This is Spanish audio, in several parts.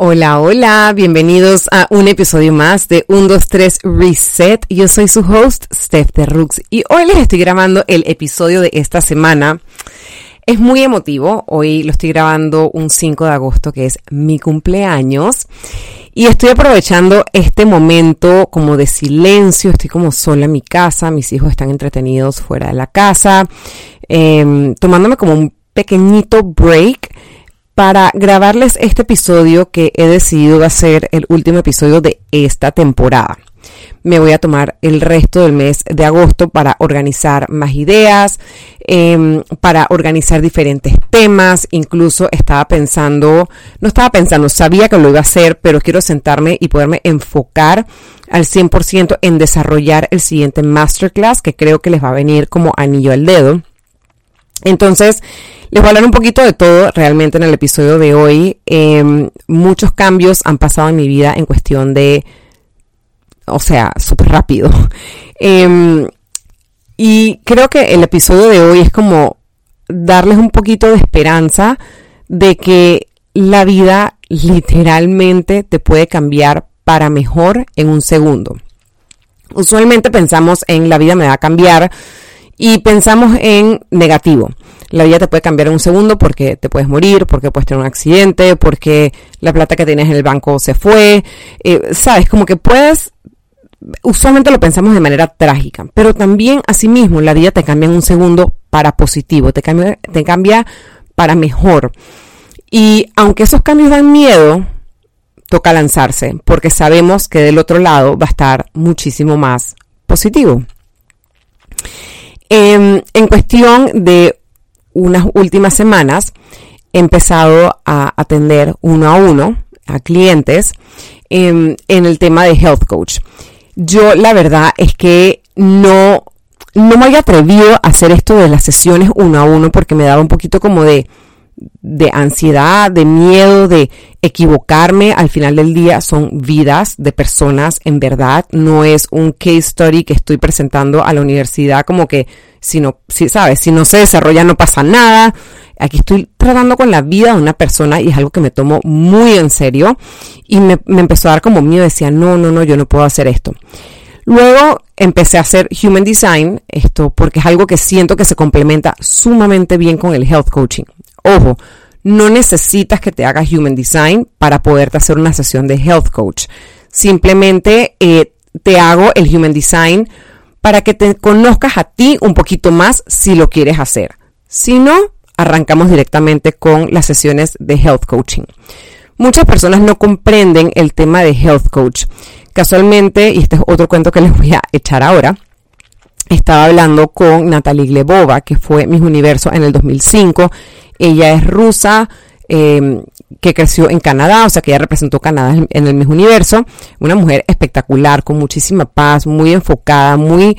Hola, hola, bienvenidos a un episodio más de 1, 2, 3 Reset. Yo soy su host, Steph de Rooks, y hoy les estoy grabando el episodio de esta semana. Es muy emotivo, hoy lo estoy grabando un 5 de agosto, que es mi cumpleaños, y estoy aprovechando este momento como de silencio, estoy como sola en mi casa, mis hijos están entretenidos fuera de la casa, eh, tomándome como un pequeñito break para grabarles este episodio que he decidido va a ser el último episodio de esta temporada. Me voy a tomar el resto del mes de agosto para organizar más ideas, em, para organizar diferentes temas. Incluso estaba pensando, no estaba pensando, sabía que lo iba a hacer, pero quiero sentarme y poderme enfocar al 100% en desarrollar el siguiente masterclass que creo que les va a venir como anillo al dedo. Entonces, les voy a hablar un poquito de todo realmente en el episodio de hoy. Em, muchos cambios han pasado en mi vida en cuestión de, o sea, súper rápido. Em, y creo que el episodio de hoy es como darles un poquito de esperanza de que la vida literalmente te puede cambiar para mejor en un segundo. Usualmente pensamos en la vida me va a cambiar y pensamos en negativo. La vida te puede cambiar en un segundo porque te puedes morir, porque puedes tener un accidente, porque la plata que tienes en el banco se fue. Eh, Sabes, como que puedes usualmente lo pensamos de manera trágica, pero también asimismo la vida te cambia en un segundo para positivo, te cambia, te cambia para mejor. Y aunque esos cambios dan miedo, toca lanzarse, porque sabemos que del otro lado va a estar muchísimo más positivo. Em, en cuestión de unas últimas semanas, he empezado a atender uno a uno a clientes em, en el tema de health coach. Yo la verdad es que no, no me había atrevido a hacer esto de las sesiones uno a uno porque me daba un poquito como de, de ansiedad, de miedo, de equivocarme. Al final del día son vidas de personas, en verdad. No es un case study que estoy presentando a la universidad como que si no, si sabes, si no se desarrolla no pasa nada. Aquí estoy tratando con la vida de una persona y es algo que me tomo muy en serio. Y me, empezó a dar como miedo, decía, no, no, no, yo no puedo hacer esto. Luego empecé a hacer Human Design, esto porque es algo que siento que se complementa sumamente bien con el Health Coaching. Ojo, no necesitas que te hagas Human Design para poderte hacer una sesión de Health Coach. Simplemente eh, te hago el Human Design para que te conozcas a ti un poquito más si lo quieres hacer. Si no, arrancamos directamente con las sesiones de Health Coaching. Muchas personas no comprenden el tema de Health Coach. Casualmente, y este es otro cuento que les voy a echar ahora, estaba hablando con Natalie Glebova, que fue Miss Universo en el 2005. Ella es rusa, em, que creció en Canadá, o sea que ella representó Canadá en el Miss Universo. Una mujer espectacular, con muchísima paz, muy enfocada, muy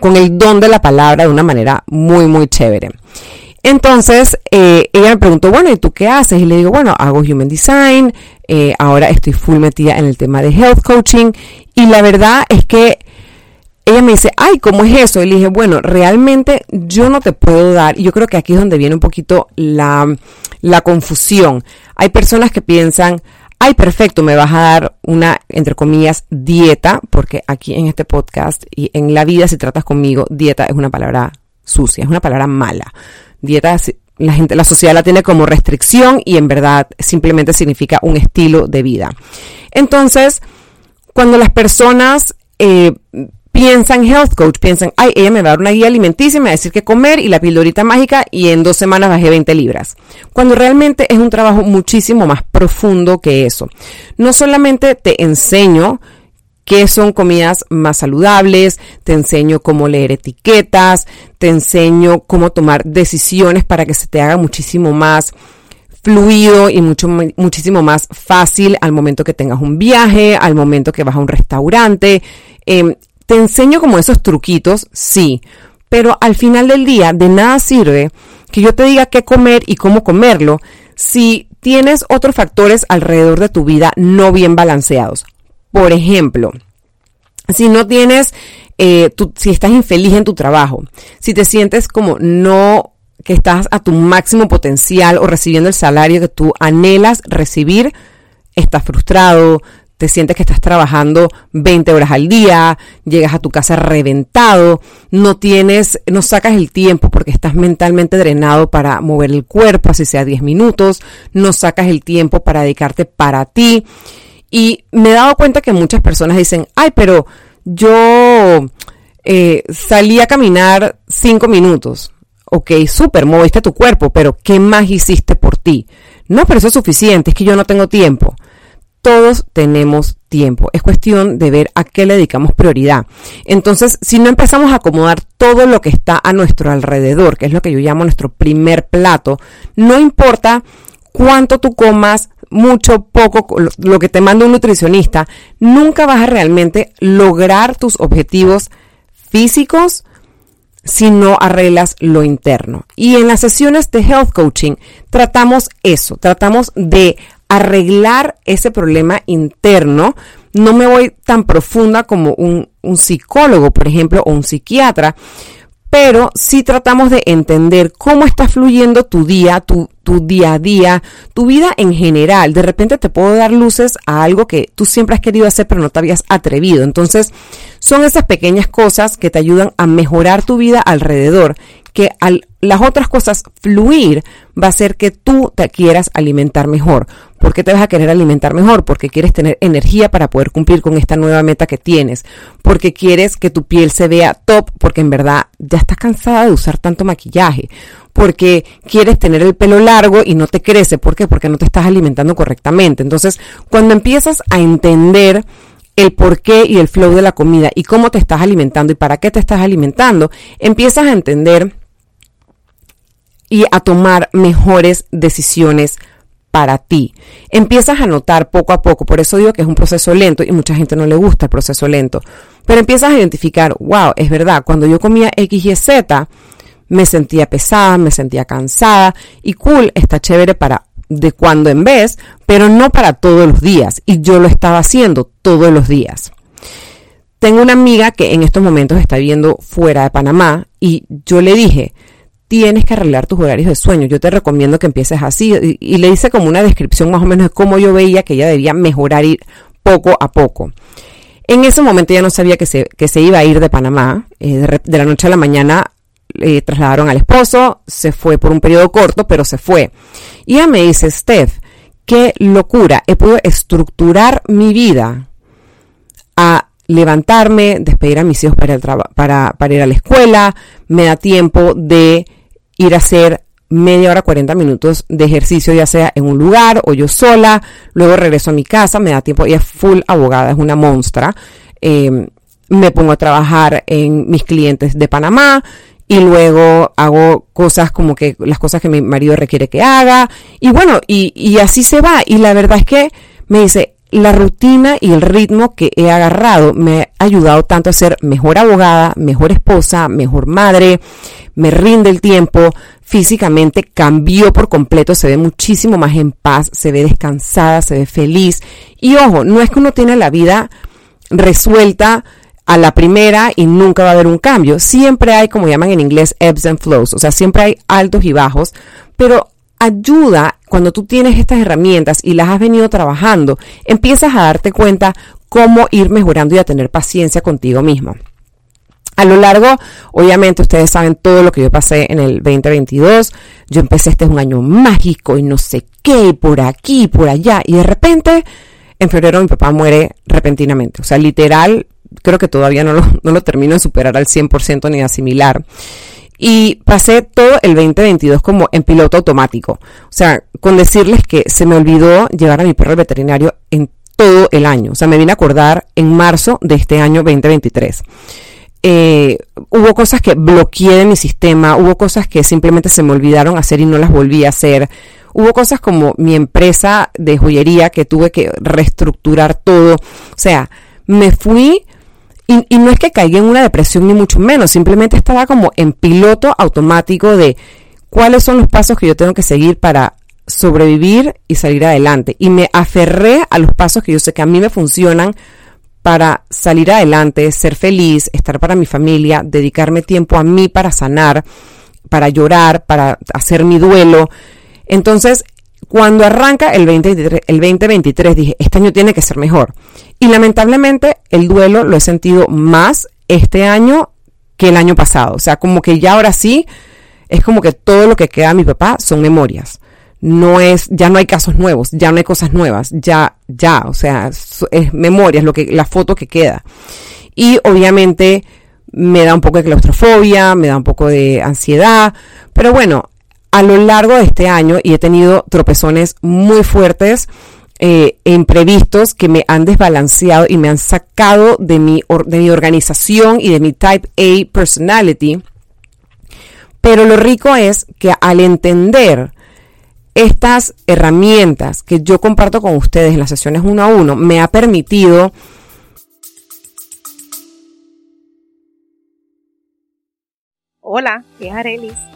con el don de la palabra de una manera muy, muy chévere. Entonces, eh, ella me preguntó, bueno, ¿y tú qué haces? Y le digo, bueno, hago Human Design, eh, ahora estoy full metida en el tema de Health Coaching, y la verdad es que ella me dice, ay, ¿cómo es eso? Y le dije, bueno, realmente yo no te puedo dar, y yo creo que aquí es donde viene un poquito la, la confusión. Hay personas que piensan, ay, perfecto, me vas a dar una, entre comillas, dieta, porque aquí en este podcast y en la vida si tratas conmigo, dieta es una palabra sucia, es una palabra mala. Dieta, la gente, la sociedad la tiene como restricción y en verdad simplemente significa un estilo de vida. Entonces, cuando las personas eh, piensan health coach, piensan, ay, ella me va a dar una guía alimenticia, me va a decir qué comer y la pildorita mágica y en dos semanas bajé 20 libras. Cuando realmente es un trabajo muchísimo más profundo que eso. No solamente te enseño qué son comidas más saludables, te enseño cómo leer etiquetas, te enseño cómo tomar decisiones para que se te haga muchísimo más fluido y mucho, muchísimo más fácil al momento que tengas un viaje, al momento que vas a un restaurante. Em, te enseño como esos truquitos, sí, pero al final del día de nada sirve que yo te diga qué comer y cómo comerlo si tienes otros factores alrededor de tu vida no bien balanceados. Por ejemplo, si no tienes, eh, si estás infeliz en tu trabajo, si te sientes como no que estás a tu máximo potencial o recibiendo el salario que tú anhelas recibir, estás frustrado, te sientes que estás trabajando 20 horas al día, llegas a tu casa reventado, no tienes, no sacas el tiempo porque estás mentalmente drenado para mover el cuerpo, así sea 10 minutos, no sacas el tiempo para dedicarte para ti. Y me he dado cuenta que muchas personas dicen, ay, pero yo eh, salí a caminar 5 minutos. Ok, súper, moviste tu cuerpo, pero ¿qué más hiciste por ti? No, pero eso es suficiente, es que yo no tengo tiempo todos tenemos tiempo. Es cuestión de ver a qué le dedicamos prioridad. Entonces, si no empezamos a acomodar todo lo que está a nuestro alrededor, que es lo que yo llamo nuestro primer plato, no importa cuánto tú comas, mucho, poco, lo que te manda un nutricionista, nunca vas a realmente lograr tus objetivos físicos si no arreglas lo interno. Y en las sesiones de health coaching tratamos eso, tratamos de arreglar ese problema interno. No me voy tan profunda como un, psicólogo, por ejemplo, o un psiquiatra, pero sí tratamos de entender cómo está fluyendo tu día, tu, tu, día a día, tu vida en general. De repente te puedo dar luces a algo que tú siempre has querido hacer pero no te habías atrevido. Entonces, son esas pequeñas cosas que te ayudan a mejorar tu vida alrededor, que al las otras cosas fluir va a ser que tú te quieras alimentar mejor. ¿Por qué te vas a querer alimentar mejor? Porque quieres tener energía para poder cumplir con esta nueva meta que tienes. Porque quieres que tu piel se vea top, porque en verdad ya estás cansada de usar tanto maquillaje. Porque quieres tener el pelo largo y no te crece. ¿Por qué? Porque no te estás alimentando correctamente. Entonces, cuando empiezas a entender el porqué y el flow de la comida y cómo te estás alimentando y para qué te estás alimentando, empiezas a entender y a tomar mejores decisiones para ti. Empiezas a notar poco a poco, por eso digo que es un proceso lento y mucha gente no le gusta el proceso lento, pero empiezas a identificar, wow, es verdad, cuando yo comía X y Z, me sentía pesada, me sentía cansada y cool, está chévere para de cuando en vez, pero no para todos los días y yo lo estaba haciendo todos los días. Tengo una amiga que en estos momentos está viviendo fuera de Panamá y yo le dije, tienes que arreglar tus horarios de sueño. Yo te recomiendo que empieces así. Y, le hice como una descripción más o menos de cómo yo veía que ella debía mejorar ir poco a poco. En ese momento ya no sabía que se, que se iba a ir de Panamá. Eh, de, la noche a la mañana le trasladaron al esposo, se fue por un periodo corto, pero se fue. Y ella me dice, Steph, qué locura, he podido estructurar mi vida a levantarme, despedir a mis hijos para, para, para ir a la escuela, me da tiempo de ir a hacer media hora, 40 minutos de ejercicio, ya sea en un lugar o yo sola, luego regreso a mi casa, me da tiempo, ella es full abogada, es una monstrua, em, me pongo a trabajar en mis clientes de Panamá y luego hago cosas como que las cosas que mi marido requiere que haga. Y bueno, y, y así se va. Y la verdad es que me dice, la rutina y el ritmo que he agarrado. Me ha ayudado tanto a ser mejor abogada, mejor esposa, mejor madre, me rinde el tiempo, físicamente cambió por completo, se ve muchísimo más en paz, se ve descansada, se ve feliz. Y ojo, no es que uno tiene la vida resuelta a la primera y nunca va a haber un cambio. Siempre hay, como llaman en inglés, ebbs and flows, o sea, siempre hay altos y bajos, pero ayuda cuando tú tienes estas herramientas y las has venido trabajando, empiezas a darte cuenta cómo ir mejorando y a tener paciencia contigo mismo. A lo largo, obviamente ustedes saben todo lo que yo pasé en el 2022. Yo empecé, este es un año mágico y no sé qué, por aquí, por allá. Y de repente, en febrero mi papá muere repentinamente. O sea, literal, creo que todavía no lo, no lo termino de superar al 100% ni de asimilar. Y pasé todo el 2022 como en piloto automático. O sea, con decirles que se me olvidó llevar a mi perro al veterinario en todo el año. O sea, me vine a acordar en marzo de este año 2023. Eh, hubo cosas que bloqueé de mi sistema, hubo cosas que simplemente se me olvidaron hacer y no las volví a hacer. Hubo cosas como mi empresa de joyería que tuve que reestructurar todo. O sea, me fui y, no es que caiga en una depresión ni mucho menos, simplemente estaba como en piloto automático de cuáles son los pasos que yo tengo que seguir para sobrevivir y salir adelante. Y me aferré a los pasos que yo sé que a mí me funcionan para salir adelante, ser feliz, estar para mi familia, dedicarme tiempo a mí para sanar, para llorar, para hacer mi duelo. Entonces, cuando arranca el, 2023, el 2023 dije, este año tiene que ser mejor. Y lamentablemente el duelo lo he sentido más este año que el año pasado. O sea, como que ya ahora sí, es como que todo lo que queda de mi papá son memorias. No es, ya no hay casos nuevos, ya no hay cosas nuevas, ya, ya, o sea, es, memorias, lo que, la foto que queda. Y obviamente me da un poco de claustrofobia, me da un poco de ansiedad, pero bueno, a lo largo de este año y he tenido tropezones muy fuertes eh, e imprevistos que me han desbalanceado y me han sacado de mi, de mi organización y de mi type A personality. Pero lo rico es que al entender estas herramientas que yo comparto con ustedes en las sesiones uno a uno, me ha permitido Hola, es Arelis.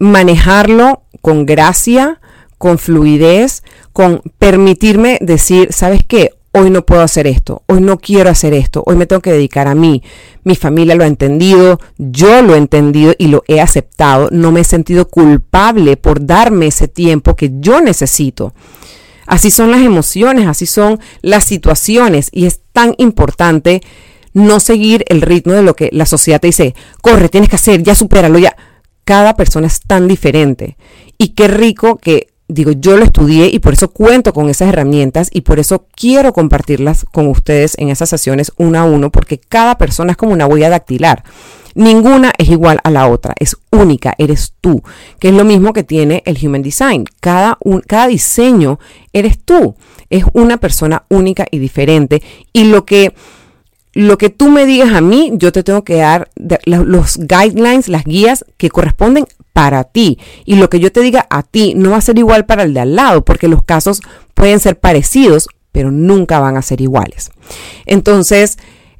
Manejarlo con gracia, con fluidez, con permitirme decir, ¿sabes qué? Hoy no puedo hacer esto, hoy no quiero hacer esto, hoy me tengo que dedicar a mí. Mi familia lo ha entendido, yo lo he entendido y lo he aceptado. No me he sentido culpable por darme ese tiempo que yo necesito. Así son las emociones, así son las situaciones y es tan importante no seguir el ritmo de lo que la sociedad te dice, corre, tienes que hacer, ya supéralo, ya cada persona es tan diferente. Y qué rico que, digo, yo lo estudié y por eso cuento con esas herramientas y por eso quiero compartirlas con ustedes en esas sesiones uno a uno, porque cada persona es como una huella dactilar. Ninguna es igual a la otra, es única, eres tú, que es lo mismo que tiene el Human Design. Cada, un, cada diseño eres tú, es una persona única y diferente. Y lo que lo que tú me digas a mí, yo te tengo que dar los guidelines, las guías que corresponden para ti. Y lo que yo te diga a ti no va a ser igual para el de al lado, porque los casos pueden ser parecidos, pero nunca van a ser iguales. Entonces,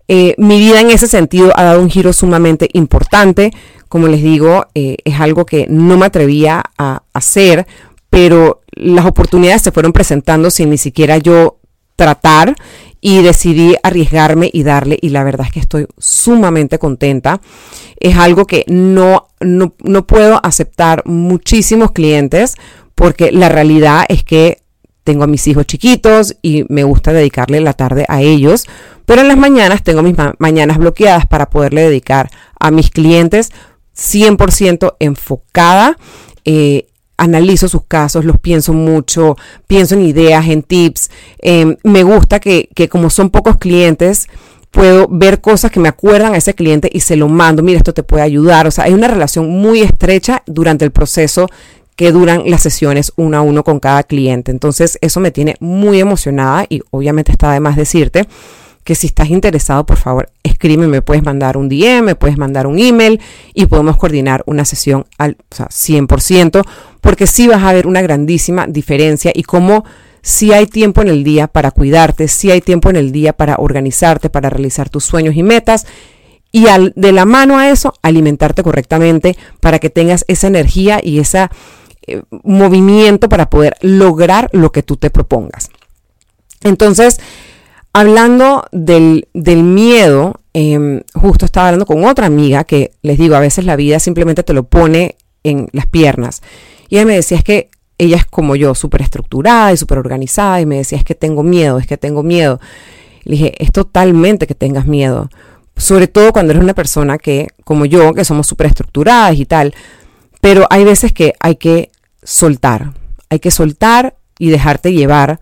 eh, mi vida en ese sentido ha dado un giro sumamente importante. Como les digo, eh, es algo que no me atrevía a hacer, pero las oportunidades se fueron presentando sin ni siquiera yo tratar y decidí arriesgarme y darle y la verdad es que estoy sumamente contenta. Es algo que no, no, no puedo aceptar muchísimos clientes porque la realidad es que tengo a mis hijos chiquitos y me gusta dedicarle la tarde a ellos, pero en las mañanas tengo mis mañanas bloqueadas para poderle dedicar a mis clientes 100% enfocada eh, analizo sus casos, los pienso mucho, pienso en ideas, en tips. Em, me gusta que, que como son pocos clientes, puedo ver cosas que me acuerdan a ese cliente y se lo mando, mira, esto te puede ayudar. O sea, hay una relación muy estrecha durante el proceso que duran las sesiones uno a uno con cada cliente. Entonces, eso me tiene muy emocionada y obviamente está de más decirte que si estás interesado, por favor, escríbeme, me puedes mandar un DM, me puedes mandar un email y podemos coordinar una sesión al o sea, 100%, porque sí vas a ver una grandísima diferencia y cómo si hay tiempo en el día para cuidarte, si hay tiempo en el día para organizarte, para realizar tus sueños y metas. Y al, de la mano a eso, alimentarte correctamente para que tengas esa energía y ese eh, movimiento para poder lograr lo que tú te propongas. Entonces, Hablando del, miedo, em, justo estaba hablando con otra amiga que les digo, a veces la vida simplemente te lo pone en las piernas. Y ella me decía, es que ella es como yo, súper estructurada y súper organizada, y me decía, es que tengo miedo, es que tengo miedo. Le dije, es totalmente que tengas miedo, sobre todo cuando eres una persona que, como yo, que somos súper estructuradas y tal, pero hay veces que hay que soltar, hay que soltar y dejarte llevar,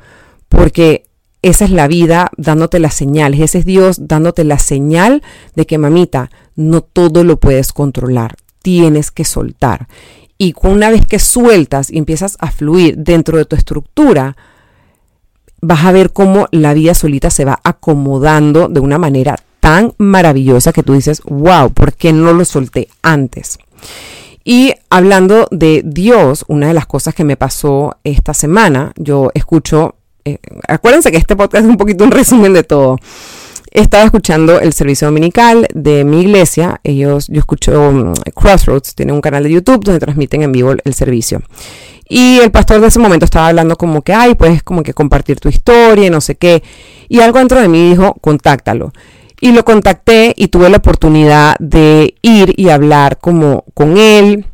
porque esa es la vida dándote las señales, ese es Dios dándote la señal de que mamita, no todo lo puedes controlar, tienes que soltar. Y una vez que sueltas y empiezas a fluir dentro de tu estructura, vas a ver cómo la vida solita se va acomodando de una manera tan maravillosa que tú dices, wow, ¿por qué no lo solté antes? Y hablando de Dios, una de las cosas que me pasó esta semana, yo escucho, eh, acuérdense que este podcast es un poquito un resumen de todo. Estaba escuchando el servicio dominical de mi iglesia. Ellos, yo escucho um, Crossroads, tienen un canal de YouTube donde transmiten en vivo el servicio. Y el pastor de ese momento estaba hablando como que, ay, pues como que compartir tu historia y no sé qué. Y algo dentro de mí dijo, contáctalo. Y lo contacté y tuve la oportunidad de ir y hablar como con él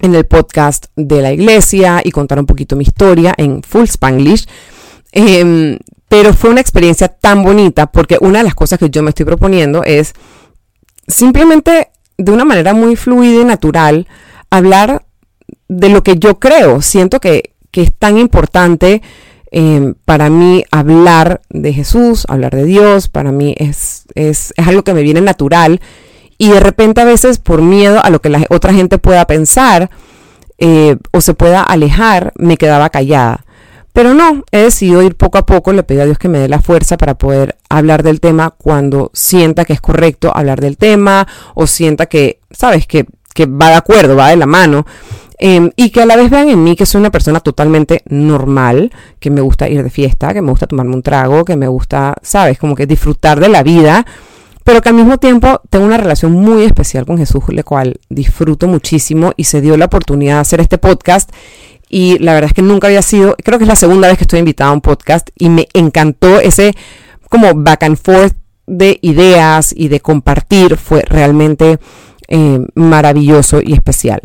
en el podcast de la iglesia y contar un poquito mi historia en full spanglish. Em, pero fue una experiencia tan bonita porque una de las cosas que yo me estoy proponiendo es simplemente de una manera muy fluida y natural hablar de lo que yo creo. Siento que, que es tan importante Em, para mí hablar de Jesús, hablar de Dios, para mí es, es, es, algo que me viene natural y de repente a veces por miedo a lo que la otra gente pueda pensar eh, o se pueda alejar, me quedaba callada. Pero no, he decidido ir poco a poco, le pido a Dios que me dé la fuerza para poder hablar del tema cuando sienta que es correcto hablar del tema o sienta que, sabes, que, que va de acuerdo, va de la mano. Em, y que a la vez vean en mí que soy una persona totalmente normal, que me gusta ir de fiesta, que me gusta tomarme un trago, que me gusta, sabes, como que disfrutar de la vida, pero que al mismo tiempo tengo una relación muy especial con Jesús, la cual disfruto muchísimo y se dio la oportunidad de hacer este podcast. Y la verdad es que nunca había sido, creo que es la segunda vez que estoy invitada a un podcast y me encantó ese como back and forth de ideas y de compartir, fue realmente eh, maravilloso y especial.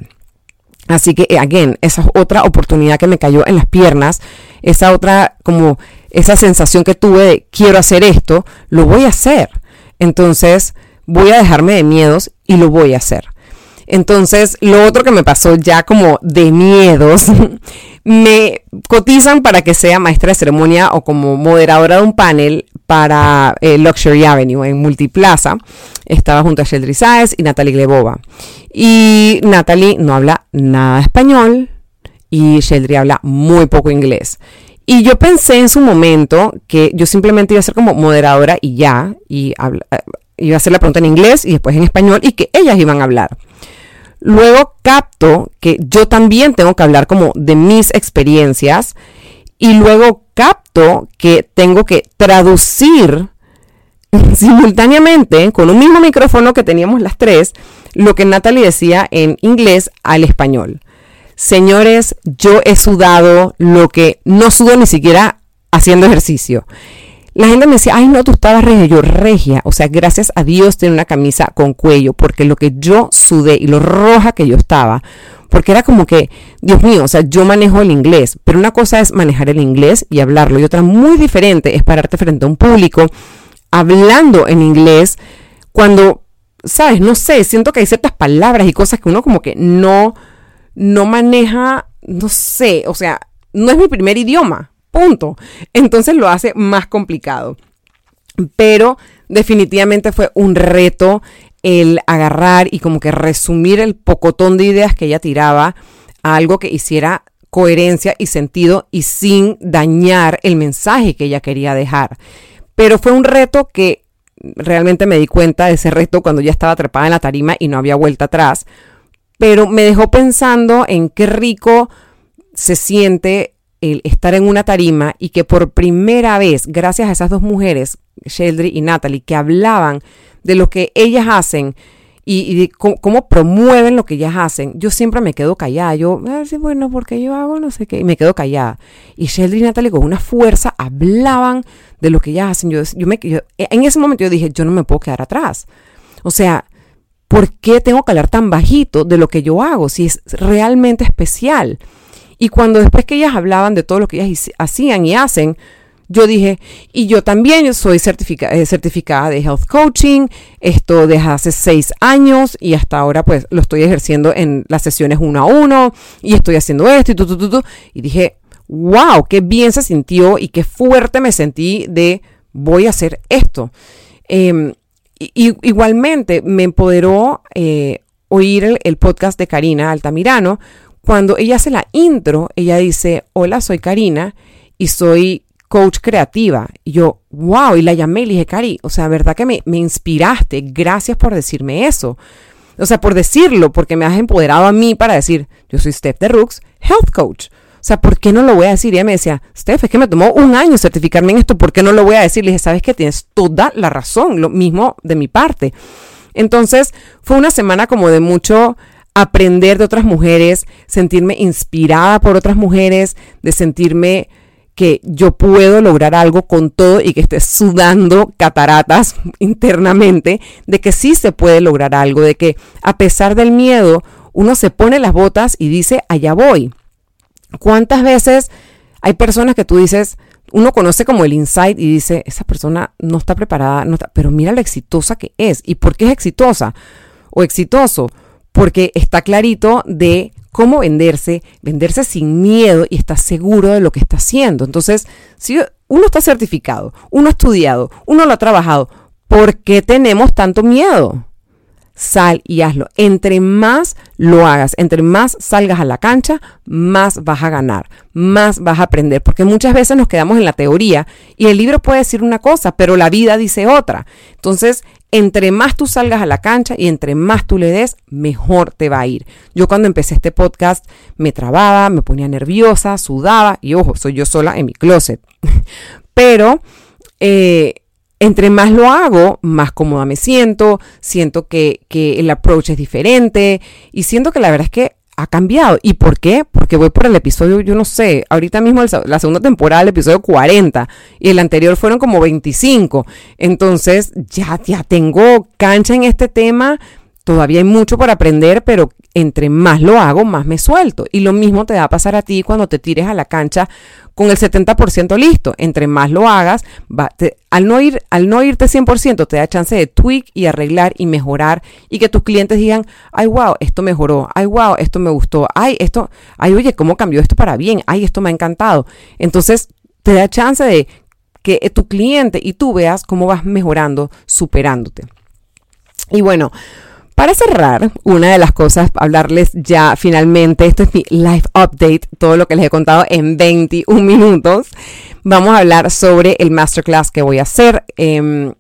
Así que, eh, again, esa es otra oportunidad que me cayó en las piernas, esa otra, como esa sensación que tuve de quiero hacer esto, lo voy a hacer. Entonces, voy a dejarme de miedos y lo voy a hacer. Entonces, lo otro que me pasó ya como de miedos, me cotizan para que sea maestra de ceremonia o como moderadora de un panel para eh, Luxury Avenue en Multiplaza. Estaba junto a Sheldry Saez y Natalie Glebova. Y Natalie no habla nada español y Sheldry habla muy poco inglés. Y yo pensé en su momento que yo simplemente iba a ser como moderadora y ya, y eh, iba a hacer la pregunta en inglés y después en español y que ellas iban a hablar. Luego capto que yo también tengo que hablar como de mis experiencias y luego capto que tengo que traducir simultáneamente con un mismo micrófono que teníamos las tres lo que Natalie decía en inglés al español. Señores, yo he sudado lo que no sudo ni siquiera haciendo ejercicio. La gente me decía, ay no, tú estabas regia. Yo, regia. O sea, gracias a Dios tiene una camisa con cuello, porque lo que yo sudé y lo roja que yo estaba porque era como que, Dios mío, o sea, yo manejo el inglés, pero una cosa es manejar el inglés y hablarlo, y otra muy diferente es pararte frente a un público hablando en inglés cuando, sabes, no sé, siento que hay ciertas palabras y cosas que uno como que no, no maneja, no sé, o sea, no es mi primer idioma, punto. Entonces lo hace más complicado. Pero definitivamente fue un reto el agarrar y como que resumir el pocotón de ideas que ella tiraba a algo que hiciera coherencia y sentido y sin dañar el mensaje que ella quería dejar. Pero fue un reto que realmente me di cuenta de ese reto cuando ya estaba trepada en la tarima y no había vuelta atrás. Pero me dejó pensando en qué rico se siente el estar en una tarima y que por primera vez, gracias a esas dos mujeres, Sheldry y Natalie, que hablaban de lo que ellas hacen y, de cómo, promueven lo que ellas hacen, yo siempre me quedo callada. Yo, a ver si bueno, porque yo hago no sé qué, y me quedo callada. Y Sheldry y Natalie con una fuerza hablaban de lo que ellas hacen. Yo, yo me, en ese momento yo dije, yo no me puedo quedar atrás. O sea, ¿por qué tengo que hablar tan bajito de lo que yo hago si es realmente especial? Y cuando después que ellas hablaban de todo lo que ellas hacían y hacen, yo dije, y yo también soy eh, certificada de Health Coaching, esto desde hace seis años y hasta ahora pues lo estoy ejerciendo en las sesiones uno a uno y estoy haciendo esto y Y dije, wow, qué bien se sintió y qué fuerte me sentí de voy a hacer esto. Em, y, igualmente me empoderó eh, oír el podcast de Karina Altamirano. Cuando ella hace la intro, ella dice, hola, soy Karina y soy coach creativa. Y yo, wow, y la llamé y le dije, Cari, o sea, verdad que me, me inspiraste, gracias por decirme eso. o sea, por decirlo, porque me has empoderado a mí para decir, yo soy Steph de Rooks, Health Coach. O sea, ¿por qué no lo voy a decir? Y ella me decía, Steph, es que me tomó un año certificarme en esto, ¿por qué no lo voy a decir? Le dije, sabes que tienes toda la razón, lo mismo de mi parte. Entonces, fue una semana como de mucho aprender de otras mujeres, sentirme inspirada por otras mujeres, de sentirme que yo puedo lograr algo con todo y que esté sudando cataratas internamente, de que sí se puede lograr algo, de que a pesar del miedo, uno se pone las botas y dice, allá voy. ¿Cuántas veces hay personas que tú dices, uno conoce como el insight y dice, esa persona no está preparada, no pero mira lo exitosa que es. ¿Y por qué es exitosa o exitoso? Porque está clarito de cómo venderse, venderse sin miedo y está seguro de lo que está haciendo. Entonces, si uno está certificado, uno ha estudiado, uno lo ha trabajado, ¿por qué tenemos tanto miedo? sal y hazlo. Entre más lo hagas, entre más salgas a la cancha, más vas a ganar, más vas a aprender, porque muchas veces nos quedamos en la teoría y el libro puede decir una cosa, pero la vida dice otra. Entonces, entre más tú salgas a la cancha y entre más tú le des, mejor te va a ir. Yo cuando empecé este podcast me trababa, me ponía nerviosa, sudaba y ojo, soy yo sola en mi closet. pero... Eh, entre más lo hago, más cómoda me siento, siento que, el approach es diferente y siento que la verdad es que ha cambiado. ¿Y por qué? Porque voy por el episodio, yo no sé, ahorita mismo la segunda temporada, el episodio 40 y el anterior fueron como 25. Entonces ya, ya tengo cancha en este tema, Todavía hay mucho por aprender, pero entre más lo hago, más me suelto. Y lo mismo te va a pasar a ti cuando te tires a la cancha con el 70% listo. Entre más lo hagas, al, no ir, al no irte 100%, te da chance de tweak y arreglar y mejorar y que tus clientes digan, ay, wow, esto mejoró, ay, wow, esto me gustó, ay, esto, ay, oye, ¿cómo cambió esto para bien? Ay, esto me ha encantado. Entonces, te da chance de que tu cliente y tú veas cómo vas mejorando, superándote. Y bueno, para cerrar, una de las cosas, hablarles ya finalmente, esto es mi live update, todo lo que les he contado en 21 minutos. Vamos a hablar sobre el masterclass que voy a hacer. Em,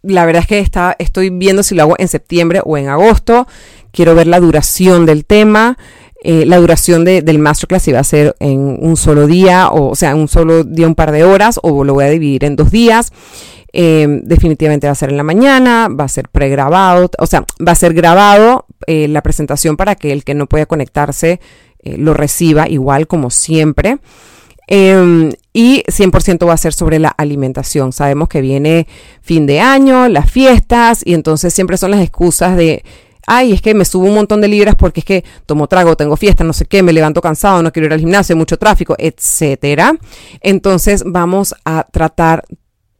la verdad es que está, estoy viendo si lo hago en septiembre o en agosto. Quiero ver la duración del tema. Eh, la duración del masterclass si va a ser en un solo día, o, o sea, un solo día, un par de horas, o lo voy a dividir en dos días. Em, definitivamente va a ser en la mañana, va a ser pregrabado, o sea, va a ser grabado eh, la presentación para que el que no pueda conectarse eh, lo reciba igual como siempre. Em, y 100% va a ser sobre la alimentación. Sabemos que viene fin de año, las fiestas, y entonces siempre son las excusas de, ay, es que me subo un montón de libras porque es que tomo trago, tengo fiesta, no sé qué, me levanto cansado, no quiero ir al gimnasio, mucho tráfico, etcétera. Entonces vamos a tratar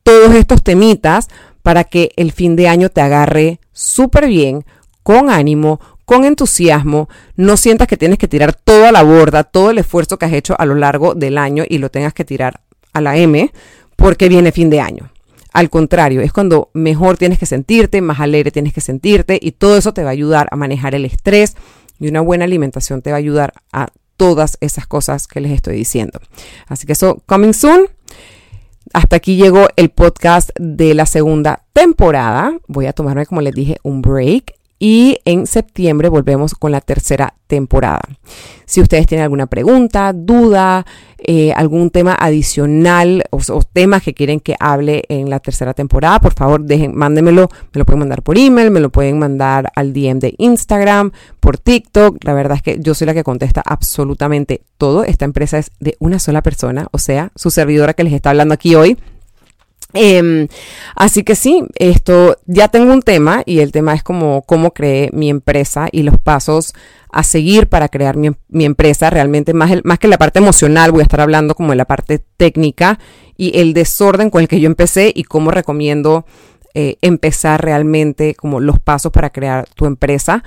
todos estos temitas para que el fin de año te agarre súper bien, con ánimo, con entusiasmo, no sientas que tienes que tirar toda la borda, todo el esfuerzo que has hecho a lo largo del año y lo tengas que tirar a la M porque viene fin de año. Al contrario, es cuando mejor tienes que sentirte, más alegre tienes que sentirte y todo eso te va a ayudar a manejar el estrés y una buena alimentación te va a ayudar a todas esas cosas que les estoy diciendo. Así que eso, coming soon. Hasta aquí llegó el podcast de la segunda temporada. Voy a tomarme, como les dije, un break y en septiembre volvemos con la tercera temporada. Si ustedes tienen alguna pregunta, duda, eh, algún tema adicional o, temas que quieren que hable en la tercera temporada, por favor, dejen, mándenmelo. Me lo pueden mandar por email, me lo pueden mandar al DM de Instagram, por TikTok. La verdad es que yo soy la que contesta absolutamente todo. Esta empresa es de una sola persona, o sea, su servidora que les está hablando aquí hoy Em, así que sí, esto ya tengo un tema y el tema es como cómo creé mi empresa y los pasos a seguir para crear mi, empresa. Realmente más, más que la parte emocional, voy a estar hablando como de la parte técnica y el desorden con el que yo empecé y cómo recomiendo eh, empezar realmente como los pasos para crear tu empresa.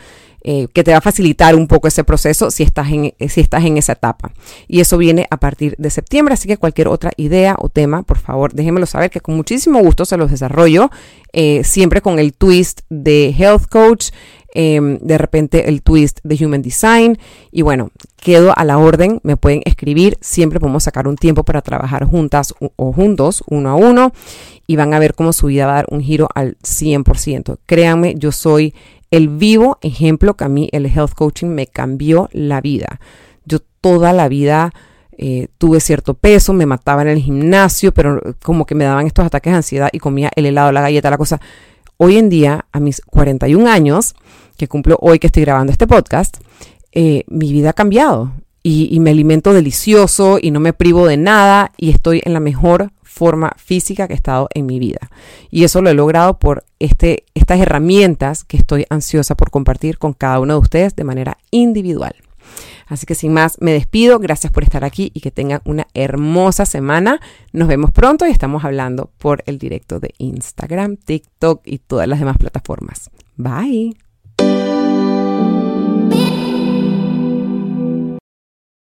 Eh, que te va a facilitar un poco ese proceso si estás, en, eh, si estás en esa etapa. Y eso viene a partir de septiembre, así que cualquier otra idea o tema, por favor, déjenmelo saber, que con muchísimo gusto se los desarrollo, eh, siempre con el twist de Health Coach. Em, de repente el twist de Human Design. Y bueno, quedo a la orden, me pueden escribir, siempre podemos sacar un tiempo para trabajar juntas o juntos, uno a uno, y van a ver cómo su vida va a dar un giro al 100%. Créanme, yo soy el vivo ejemplo que a mí el health coaching me cambió la vida. Yo toda la vida eh, tuve cierto peso, me mataba en el gimnasio, pero como que me daban estos ataques de ansiedad y comía el helado, la galleta, la cosa. Hoy en día, a mis 41 años, que cumplo hoy que estoy grabando este podcast, eh, mi vida ha cambiado y, me alimento delicioso y no me privo de nada y estoy en la mejor forma física que he estado en mi vida. Y eso lo he logrado por este, estas herramientas que estoy ansiosa por compartir con cada uno de ustedes de manera individual. Así que sin más, me despido. Gracias por estar aquí y que tengan una hermosa semana. Nos vemos pronto y estamos hablando por el directo de Instagram, TikTok y todas las demás plataformas. Bye.